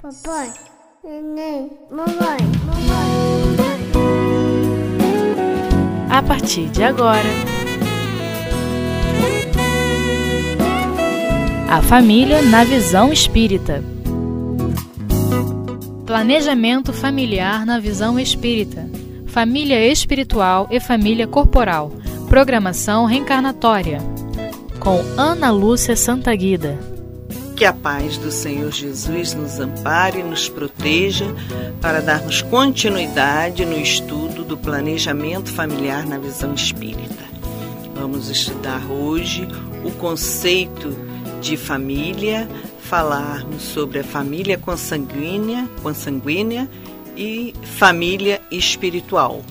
Papai, neném, mamãe, mamãe. A partir de agora, a família na visão espírita. Planejamento familiar na visão espírita. Família espiritual e família corporal. Programação reencarnatória. Com Ana Lúcia Santaguida. Que a paz do Senhor Jesus nos ampare e nos proteja para darmos continuidade no estudo do planejamento familiar na visão espírita. Vamos estudar hoje o conceito de família, falarmos sobre a família consanguínea, consanguínea e família espiritual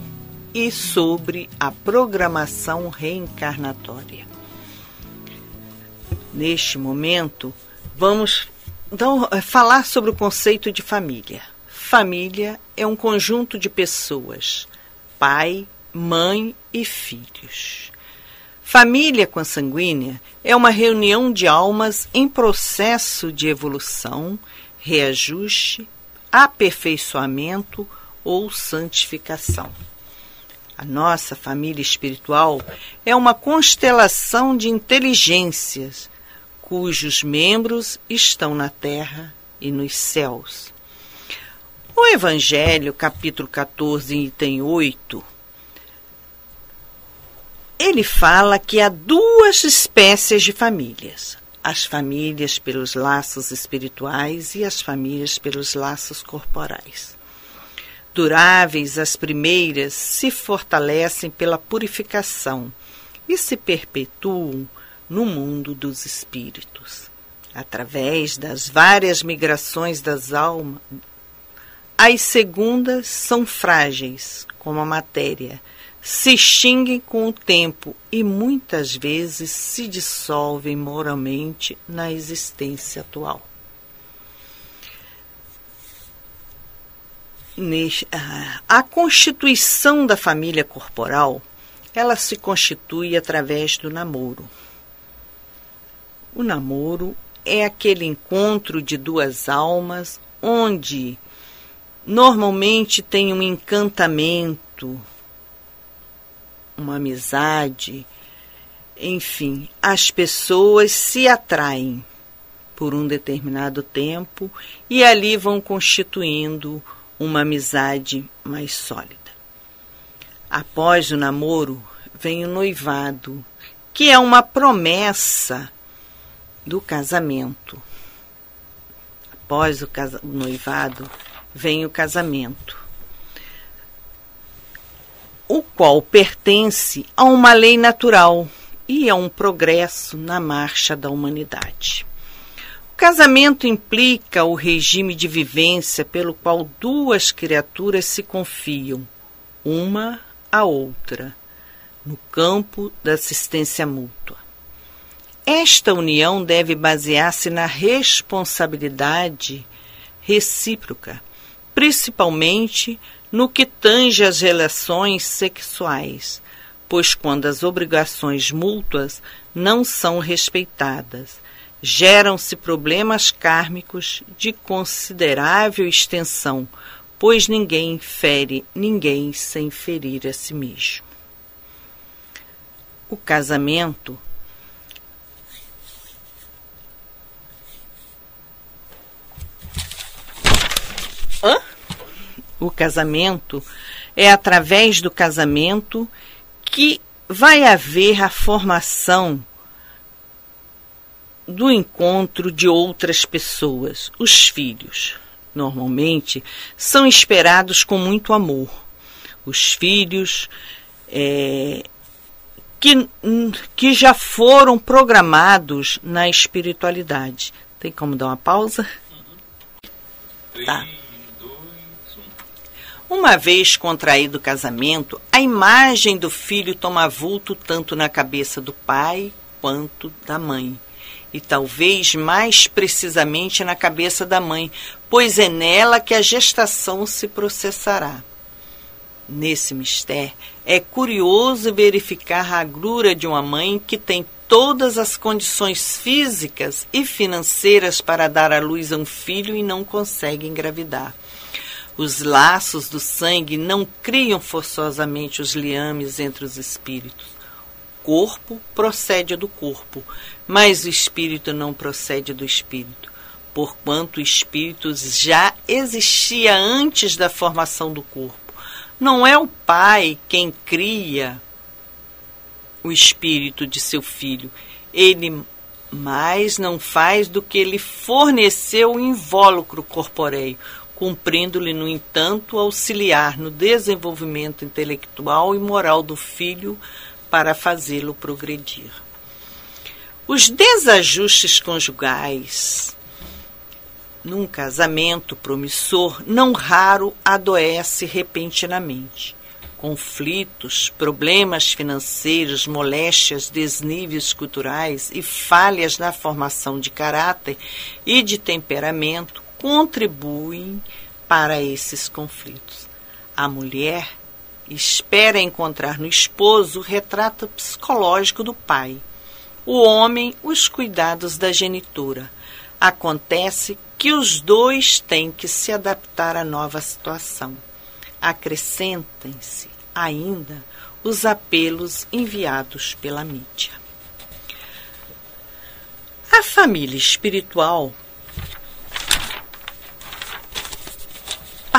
e sobre a programação reencarnatória. Neste momento, vamos então falar sobre o conceito de família. Família é um conjunto de pessoas, pai, mãe e filhos. Família consanguínea é uma reunião de almas em processo de evolução, reajuste, aperfeiçoamento ou santificação. A nossa família espiritual é uma constelação de inteligências cujos membros estão na terra e nos céus. O Evangelho, capítulo 14, item 8, ele fala que há duas espécies de famílias: as famílias pelos laços espirituais e as famílias pelos laços corporais. Duráveis, as primeiras se fortalecem pela purificação e se perpetuam no mundo dos espíritos. Através das várias migrações das almas, as segundas são frágeis, como a matéria, se extinguem com o tempo e muitas vezes se dissolvem moralmente na existência atual. A constituição da família corporal, ela se constitui através do namoro. O namoro é aquele encontro de duas almas onde normalmente tem um encantamento, uma amizade, enfim, as pessoas se atraem por um determinado tempo e ali vão constituindo uma amizade mais sólida. Após o namoro vem o noivado, que é uma promessa do casamento. Após o, casa o noivado vem o casamento, o qual pertence a uma lei natural e a um progresso na marcha da humanidade. O casamento implica o regime de vivência pelo qual duas criaturas se confiam, uma à outra, no campo da assistência mútua. Esta união deve basear-se na responsabilidade recíproca, principalmente no que tange às relações sexuais, pois quando as obrigações mútuas não são respeitadas, geram-se problemas kármicos de considerável extensão, pois ninguém fere ninguém sem ferir a si mesmo. O casamento O casamento é através do casamento que vai haver a formação do encontro de outras pessoas, os filhos. Normalmente são esperados com muito amor. Os filhos é, que, que já foram programados na espiritualidade. Tem como dar uma pausa? Tá. Uma vez contraído o casamento, a imagem do filho toma vulto tanto na cabeça do pai quanto da mãe. E talvez mais precisamente na cabeça da mãe, pois é nela que a gestação se processará. Nesse mistério, é curioso verificar a agrura de uma mãe que tem todas as condições físicas e financeiras para dar à luz a um filho e não consegue engravidar. Os laços do sangue não criam forçosamente os liames entre os espíritos. O corpo procede do corpo, mas o espírito não procede do espírito, porquanto o espírito já existia antes da formação do corpo. Não é o pai quem cria o espírito de seu filho. Ele mais não faz do que ele forneceu o invólucro corpóreo, cumprindo-lhe, no entanto, auxiliar no desenvolvimento intelectual e moral do filho para fazê-lo progredir. Os desajustes conjugais num casamento promissor não raro adoece repentinamente. Conflitos, problemas financeiros, moléstias, desníveis culturais e falhas na formação de caráter e de temperamento contribuem para esses conflitos. A mulher espera encontrar no esposo o retrato psicológico do pai, o homem, os cuidados da genitora. Acontece que os dois têm que se adaptar à nova situação. Acrescentem-se ainda os apelos enviados pela mídia. A família espiritual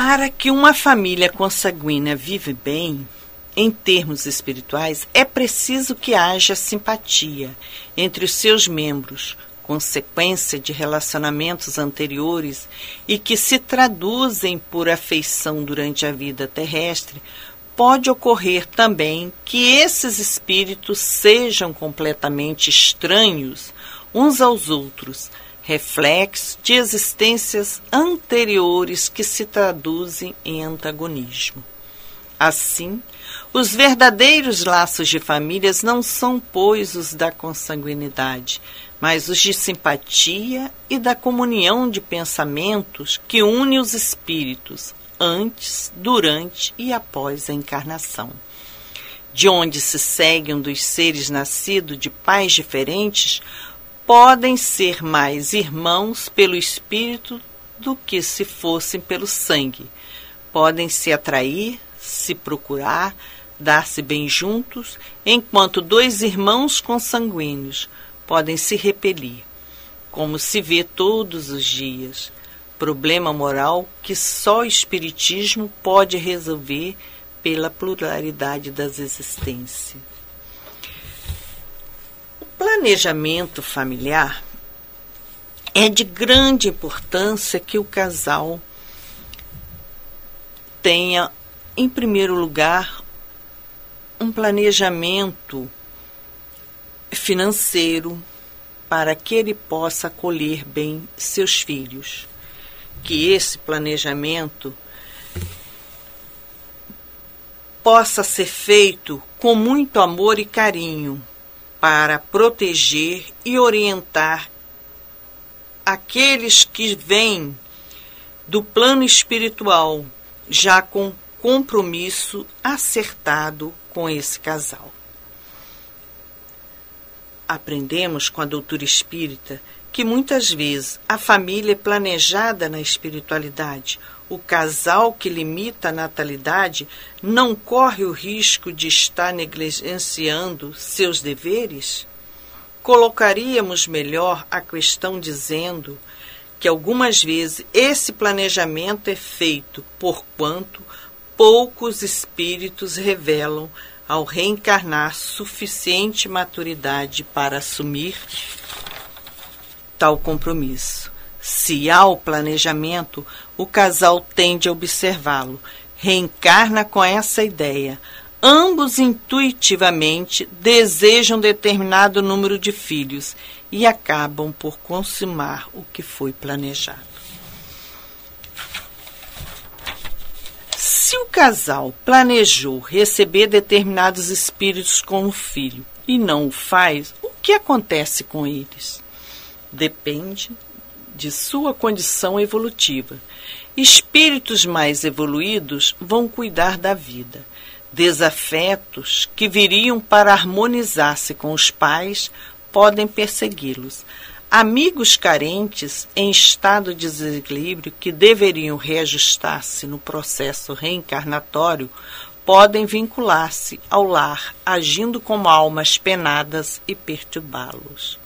Para que uma família consanguínea vive bem, em termos espirituais, é preciso que haja simpatia entre os seus membros, consequência de relacionamentos anteriores e que se traduzem por afeição durante a vida terrestre, pode ocorrer também que esses espíritos sejam completamente estranhos uns aos outros reflexo de existências anteriores que se traduzem em antagonismo. Assim, os verdadeiros laços de famílias não são, pois, os da consanguinidade, mas os de simpatia e da comunhão de pensamentos que une os espíritos antes, durante e após a encarnação. De onde se segue um dos seres nascidos de pais diferentes, podem ser mais irmãos pelo espírito do que se fossem pelo sangue. Podem se atrair, se procurar, dar-se bem juntos, enquanto dois irmãos consanguíneos podem se repelir, como se vê todos os dias. Problema moral que só o Espiritismo pode resolver pela pluralidade das existências planejamento familiar é de grande importância que o casal tenha, em primeiro lugar, um planejamento financeiro para que ele possa acolher bem seus filhos. Que esse planejamento possa ser feito com muito amor e carinho, para proteger e orientar aqueles que vêm do plano espiritual já com compromisso acertado com esse casal. Aprendemos com a doutora espírita que muitas vezes a família é planejada na espiritualidade, o casal que limita a natalidade não corre o risco de estar negligenciando seus deveres? Colocaríamos melhor a questão dizendo que algumas vezes esse planejamento é feito por quanto poucos espíritos revelam ao reencarnar suficiente maturidade para assumir tal compromisso. Se há o planejamento, o casal tende a observá-lo, reencarna com essa ideia. Ambos intuitivamente desejam determinado número de filhos e acabam por consumar o que foi planejado. Se o casal planejou receber determinados espíritos como filho e não o faz, o que acontece com eles? Depende de sua condição evolutiva. Espíritos mais evoluídos vão cuidar da vida. Desafetos que viriam para harmonizar-se com os pais podem persegui-los. Amigos carentes em estado de desequilíbrio que deveriam reajustar-se no processo reencarnatório podem vincular-se ao lar, agindo como almas penadas e perturbá-los.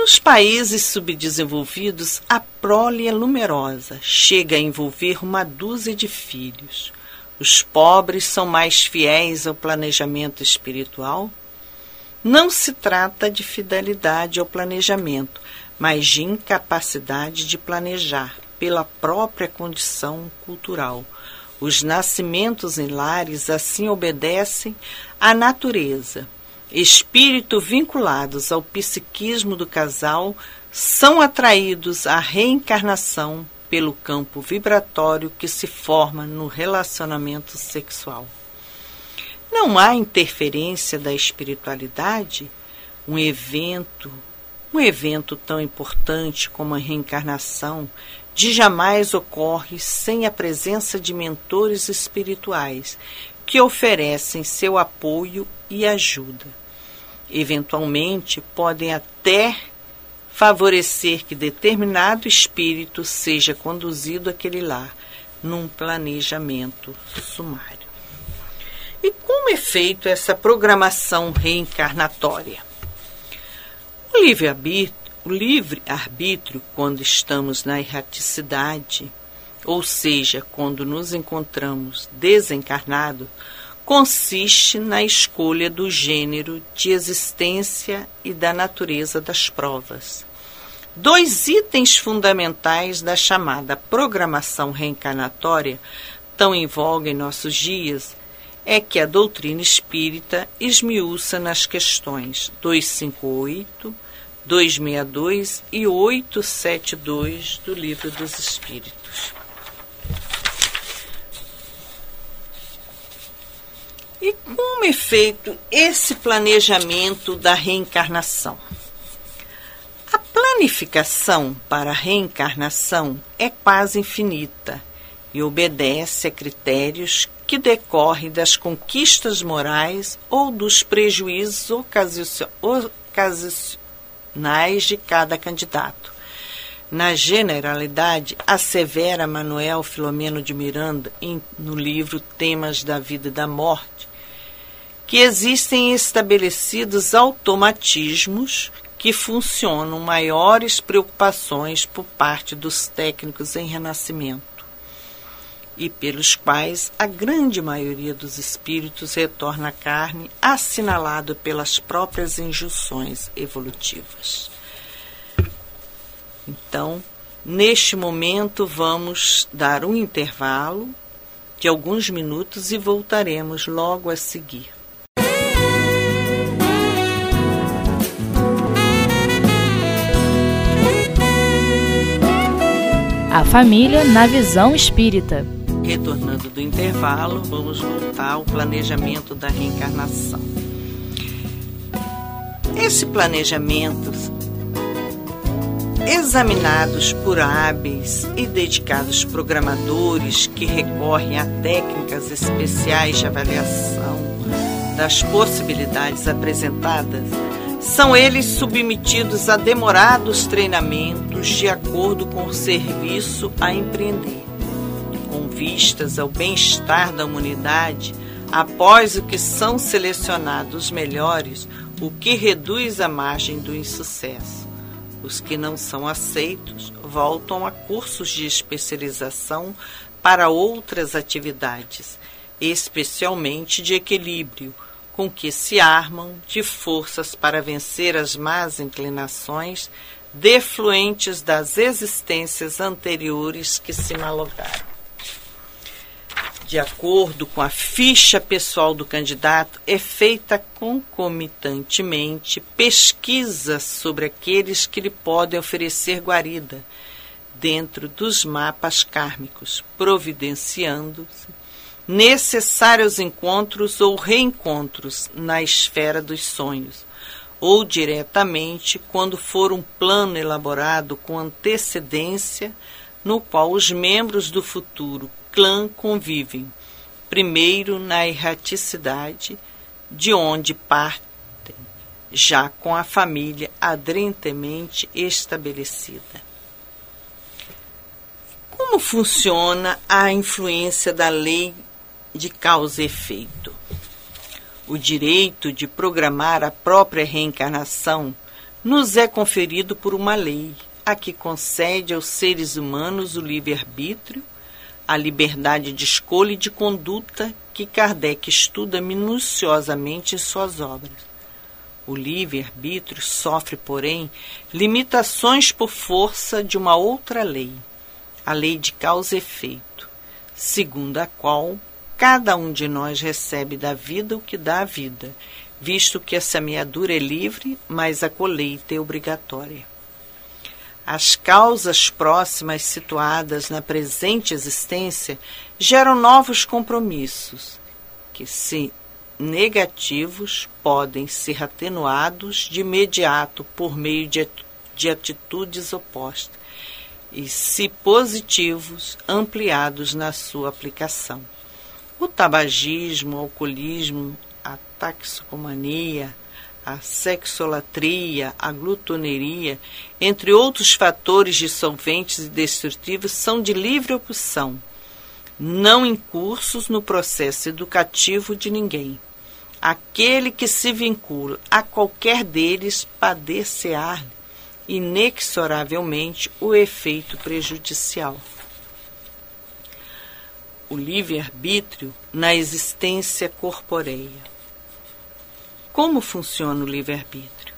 Nos países subdesenvolvidos, a prole é numerosa, chega a envolver uma dúzia de filhos. Os pobres são mais fiéis ao planejamento espiritual não se trata de fidelidade ao planejamento, mas de incapacidade de planejar pela própria condição cultural. Os nascimentos em lares assim obedecem à natureza. Espírito vinculados ao psiquismo do casal são atraídos à reencarnação pelo campo vibratório que se forma no relacionamento sexual. Não há interferência da espiritualidade? Um evento, um evento tão importante como a reencarnação, de jamais ocorre sem a presença de mentores espirituais que oferecem seu apoio e ajuda. Eventualmente, podem até favorecer que determinado espírito seja conduzido àquele lar num planejamento sumário. E como é feito essa programação reencarnatória? O livre-arbítrio, o livre-arbítrio quando estamos na erraticidade, ou seja, quando nos encontramos desencarnados, consiste na escolha do gênero de existência e da natureza das provas. Dois itens fundamentais da chamada programação reencarnatória, tão em voga em nossos dias, é que a doutrina espírita esmiuça nas questões 258, 262 e 872 do Livro dos Espíritos. E como é feito esse planejamento da reencarnação? A planificação para a reencarnação é quase infinita e obedece a critérios que decorrem das conquistas morais ou dos prejuízos ocasionais de cada candidato. Na generalidade, assevera Manuel Filomeno de Miranda em, no livro Temas da Vida e da Morte, que existem estabelecidos automatismos que funcionam maiores preocupações por parte dos técnicos em renascimento e pelos quais a grande maioria dos espíritos retorna à carne, assinalado pelas próprias injunções evolutivas. Então, neste momento, vamos dar um intervalo de alguns minutos e voltaremos logo a seguir. A família na visão espírita. Retornando do intervalo, vamos voltar ao planejamento da reencarnação. Esse planejamento, examinados por hábeis e dedicados programadores que recorrem a técnicas especiais de avaliação das possibilidades apresentadas, são eles submetidos a demorados treinamentos de acordo com o serviço a empreender vistas ao bem-estar da humanidade, após o que são selecionados os melhores, o que reduz a margem do insucesso. Os que não são aceitos voltam a cursos de especialização para outras atividades, especialmente de equilíbrio, com que se armam de forças para vencer as más inclinações defluentes das existências anteriores que se malograram. De acordo com a ficha pessoal do candidato, é feita concomitantemente pesquisa sobre aqueles que lhe podem oferecer guarida dentro dos mapas kármicos, providenciando-se necessários encontros ou reencontros na esfera dos sonhos, ou diretamente quando for um plano elaborado com antecedência no qual os membros do futuro clã convivem, primeiro na erraticidade, de onde partem já com a família adrentemente estabelecida. Como funciona a influência da lei de causa e efeito? O direito de programar a própria reencarnação nos é conferido por uma lei, a que concede aos seres humanos o livre-arbítrio, a liberdade de escolha e de conduta que Kardec estuda minuciosamente em suas obras. O livre-arbítrio sofre, porém, limitações por força de uma outra lei, a lei de causa e efeito, segundo a qual cada um de nós recebe da vida o que dá a vida, visto que a semeadura é livre, mas a colheita é obrigatória. As causas próximas situadas na presente existência geram novos compromissos, que, se negativos, podem ser atenuados de imediato por meio de, de atitudes opostas, e, se positivos, ampliados na sua aplicação. O tabagismo, o alcoolismo, a taxicomania, a sexolatria, a glutoneria, entre outros fatores dissolventes e destrutivos, são de livre opção, não incursos no processo educativo de ninguém. Aquele que se vincula a qualquer deles padecerá inexoravelmente o efeito prejudicial o livre-arbítrio na existência corporeia. Como funciona o livre-arbítrio?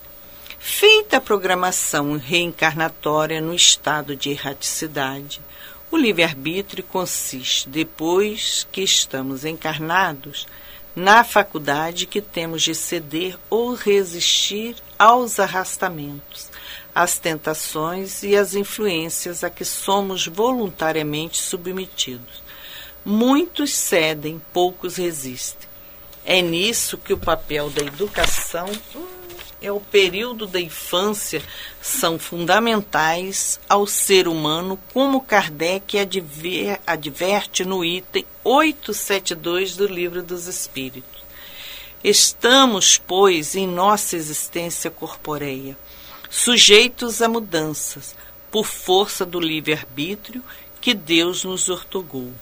Feita a programação reencarnatória no estado de erraticidade, o livre-arbítrio consiste, depois que estamos encarnados, na faculdade que temos de ceder ou resistir aos arrastamentos, às tentações e às influências a que somos voluntariamente submetidos Muitos cedem, poucos resistem. É nisso que o papel da educação é o período da infância são fundamentais ao ser humano, como Kardec adver, adverte no item 872 do Livro dos Espíritos. Estamos, pois, em nossa existência corporeia, sujeitos a mudanças, por força do livre-arbítrio que Deus nos ortogou.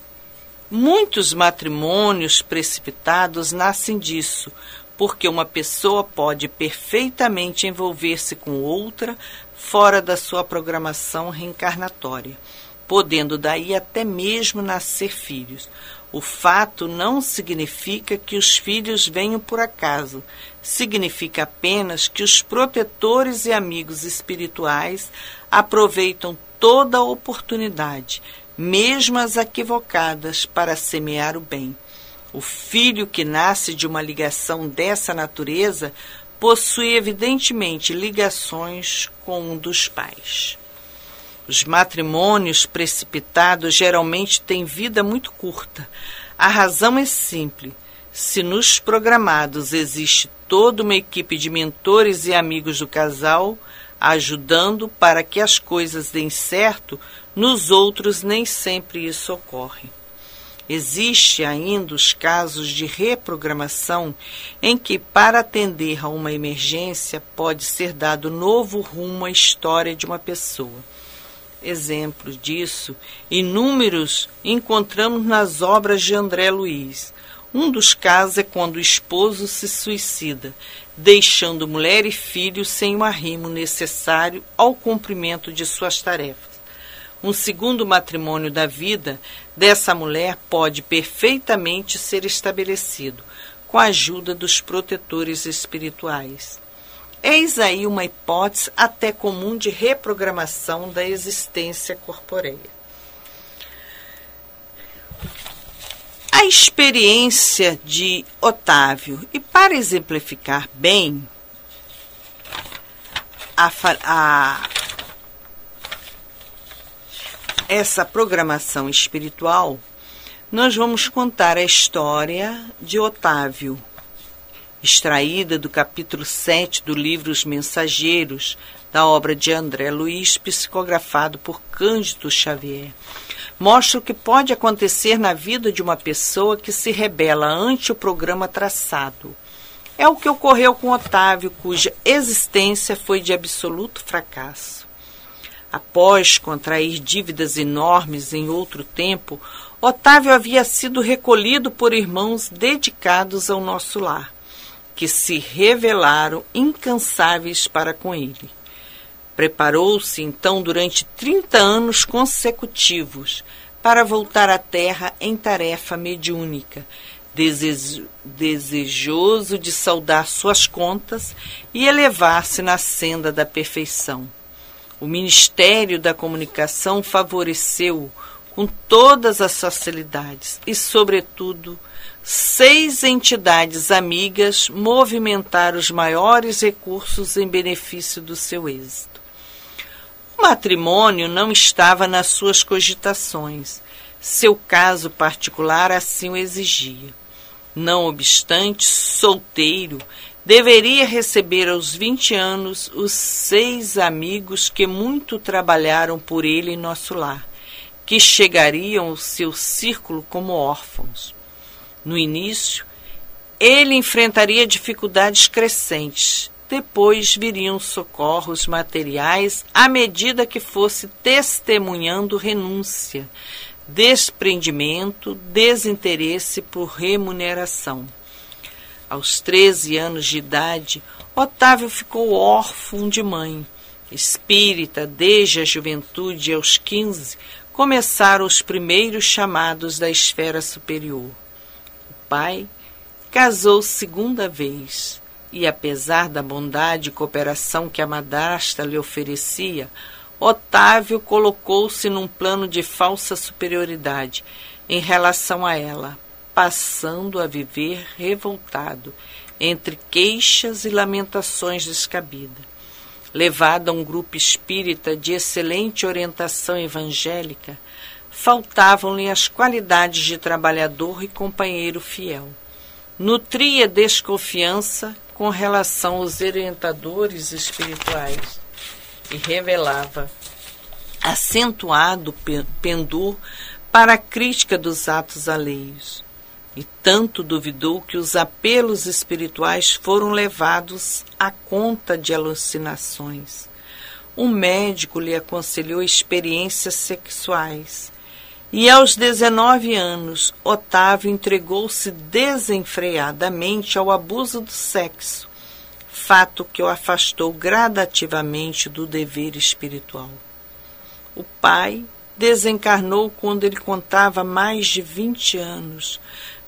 Muitos matrimônios precipitados nascem disso, porque uma pessoa pode perfeitamente envolver-se com outra fora da sua programação reencarnatória, podendo daí até mesmo nascer filhos. O fato não significa que os filhos venham por acaso, significa apenas que os protetores e amigos espirituais aproveitam toda a oportunidade mesmo as equivocadas, para semear o bem. O filho que nasce de uma ligação dessa natureza possui evidentemente ligações com um dos pais. Os matrimônios precipitados geralmente têm vida muito curta. A razão é simples. Se nos programados existe toda uma equipe de mentores e amigos do casal, ajudando para que as coisas deem certo, nos outros nem sempre isso ocorre. Existe ainda os casos de reprogramação em que, para atender a uma emergência, pode ser dado novo rumo à história de uma pessoa. Exemplos disso, inúmeros encontramos nas obras de André Luiz. Um dos casos é quando o esposo se suicida, deixando mulher e filho sem o arrimo necessário ao cumprimento de suas tarefas. Um segundo matrimônio da vida dessa mulher pode perfeitamente ser estabelecido com a ajuda dos protetores espirituais. Eis aí uma hipótese até comum de reprogramação da existência corporeia. A experiência de Otávio. E para exemplificar bem a, a, essa programação espiritual, nós vamos contar a história de Otávio, extraída do capítulo 7 do livro Os Mensageiros, da obra de André Luiz, psicografado por Cândido Xavier mostra o que pode acontecer na vida de uma pessoa que se rebela ante o programa traçado. É o que ocorreu com Otávio, cuja existência foi de absoluto fracasso. Após contrair dívidas enormes em outro tempo, Otávio havia sido recolhido por irmãos dedicados ao nosso lar, que se revelaram incansáveis para com ele. Preparou-se então durante 30 anos consecutivos para voltar à terra em tarefa mediúnica, desejoso de saldar suas contas e elevar-se na senda da perfeição. O Ministério da Comunicação favoreceu com todas as facilidades e, sobretudo, seis entidades amigas movimentaram os maiores recursos em benefício do seu êxito. O matrimônio não estava nas suas cogitações. Seu caso particular assim o exigia. Não obstante, solteiro, deveria receber aos 20 anos os seis amigos que muito trabalharam por ele em nosso lar, que chegariam ao seu círculo como órfãos. No início, ele enfrentaria dificuldades crescentes, depois viriam socorros materiais à medida que fosse testemunhando renúncia, desprendimento, desinteresse por remuneração. Aos 13 anos de idade, Otávio ficou órfão de mãe. Espírita desde a juventude aos 15, começaram os primeiros chamados da esfera superior. O pai casou segunda vez e apesar da bondade e cooperação que a madrasta lhe oferecia, Otávio colocou-se num plano de falsa superioridade em relação a ela, passando a viver revoltado entre queixas e lamentações descabidas. Levado a um grupo espírita de excelente orientação evangélica, faltavam-lhe as qualidades de trabalhador e companheiro fiel. Nutria desconfiança com relação aos orientadores espirituais e revelava acentuado pendor para a crítica dos atos alheios. E tanto duvidou que os apelos espirituais foram levados à conta de alucinações. Um médico lhe aconselhou experiências sexuais. E aos 19 anos, Otávio entregou-se desenfreadamente ao abuso do sexo, fato que o afastou gradativamente do dever espiritual. O pai desencarnou quando ele contava mais de 20 anos.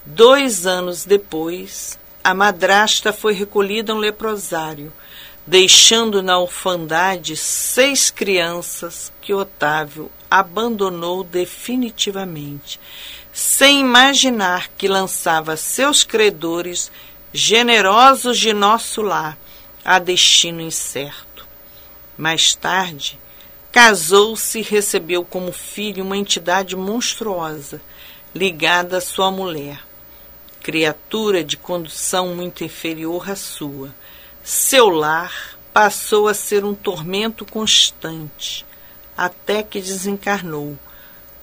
Dois anos depois, a madrasta foi recolhida a um leprosário, deixando na orfandade seis crianças que Otávio abandonou definitivamente, sem imaginar que lançava seus credores, generosos de nosso lar, a destino incerto. Mais tarde, casou-se e recebeu como filho uma entidade monstruosa, ligada à sua mulher, criatura de condução muito inferior à sua. Seu lar passou a ser um tormento constante, até que desencarnou,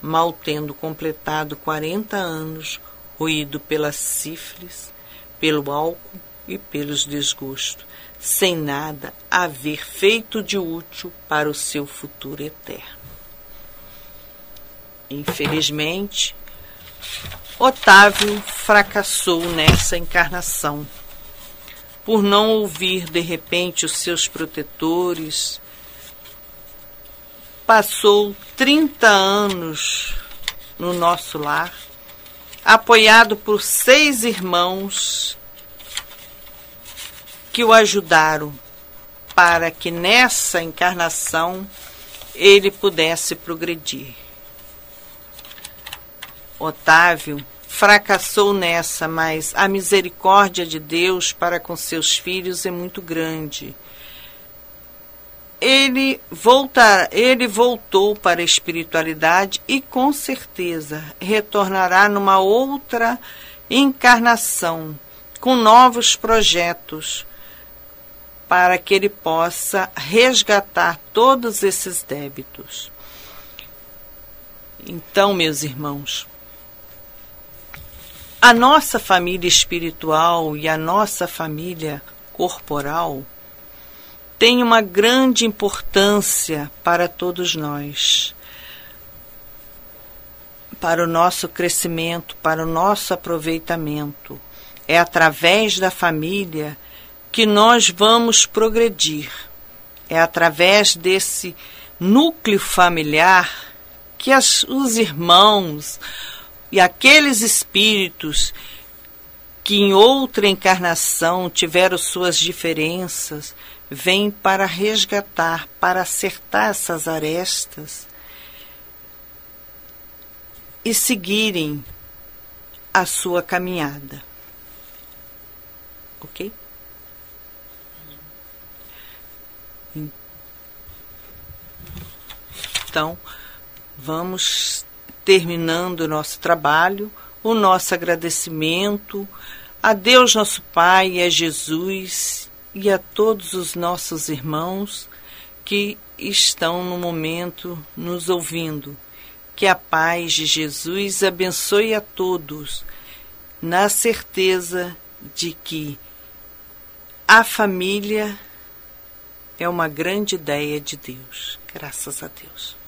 mal tendo completado 40 anos, ruído pela sífilis, pelo álcool e pelos desgostos, sem nada haver feito de útil para o seu futuro eterno. Infelizmente, Otávio fracassou nessa encarnação, por não ouvir de repente os seus protetores. Passou 30 anos no nosso lar, apoiado por seis irmãos que o ajudaram para que nessa encarnação ele pudesse progredir. Otávio fracassou nessa, mas a misericórdia de Deus para com seus filhos é muito grande. Ele, voltar, ele voltou para a espiritualidade e com certeza retornará numa outra encarnação, com novos projetos, para que ele possa resgatar todos esses débitos. Então, meus irmãos, a nossa família espiritual e a nossa família corporal tem uma grande importância para todos nós, para o nosso crescimento, para o nosso aproveitamento. É através da família que nós vamos progredir. É através desse núcleo familiar que as, os irmãos e aqueles espíritos que em outra encarnação tiveram suas diferenças, vêm para resgatar, para acertar essas arestas e seguirem a sua caminhada. Ok? Então, vamos terminando o nosso trabalho, o nosso agradecimento a Deus nosso Pai a Jesus e a todos os nossos irmãos que estão no momento nos ouvindo. Que a paz de Jesus abençoe a todos, na certeza de que a família é uma grande ideia de Deus. Graças a Deus.